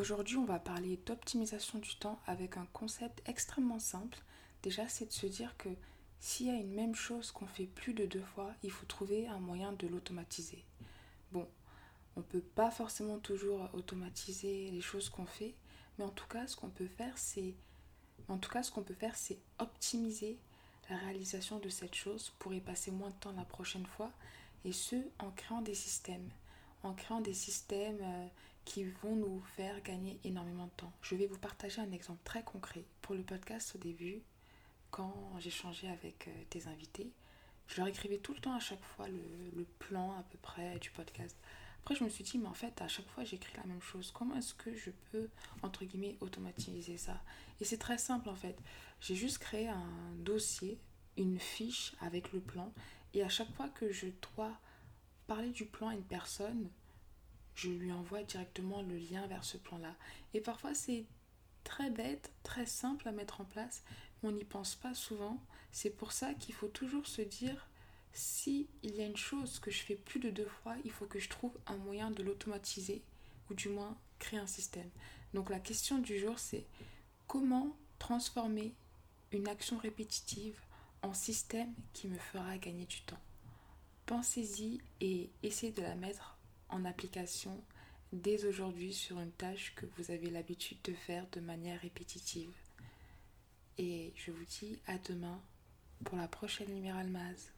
Aujourd'hui, on va parler d'optimisation du temps avec un concept extrêmement simple. Déjà, c'est de se dire que s'il y a une même chose qu'on fait plus de deux fois, il faut trouver un moyen de l'automatiser. Bon, on ne peut pas forcément toujours automatiser les choses qu'on fait, mais en tout cas, ce qu'on peut faire, c'est optimiser la réalisation de cette chose pour y passer moins de temps la prochaine fois, et ce, en créant des systèmes. En créant des systèmes euh, qui vont nous faire gagner énormément de temps. Je vais vous partager un exemple très concret. Pour le podcast au début, quand j'échangeais avec euh, des invités, je leur écrivais tout le temps à chaque fois le, le, plan à peu près du podcast. Après, je me suis dit, mais en fait, à chaque fois, j'écris la même chose. Comment est-ce que je peux, entre guillemets, automatiser ça? Et c'est très simple, en fait. J'ai juste créé un dossier, une fiche avec le plan. Et à chaque fois que je dois parler du plan à une personne, je lui envoie directement le lien vers ce plan-là. Et parfois, c'est très bête, très simple à mettre en place, mais on n'y pense pas souvent. C'est pour ça qu'il faut toujours se dire, si il y a une chose que je fais plus de deux fois, il faut que je trouve un moyen de l'automatiser, ou du moins créer un système. Donc la question du jour, c'est comment transformer une action répétitive en système qui me fera gagner du temps? Pensez-y et essayez de la mettre en application dès aujourd'hui sur une tâche que vous avez l'habitude de faire de manière répétitive. Et je vous dis à demain pour la prochaine Lumière Almaz.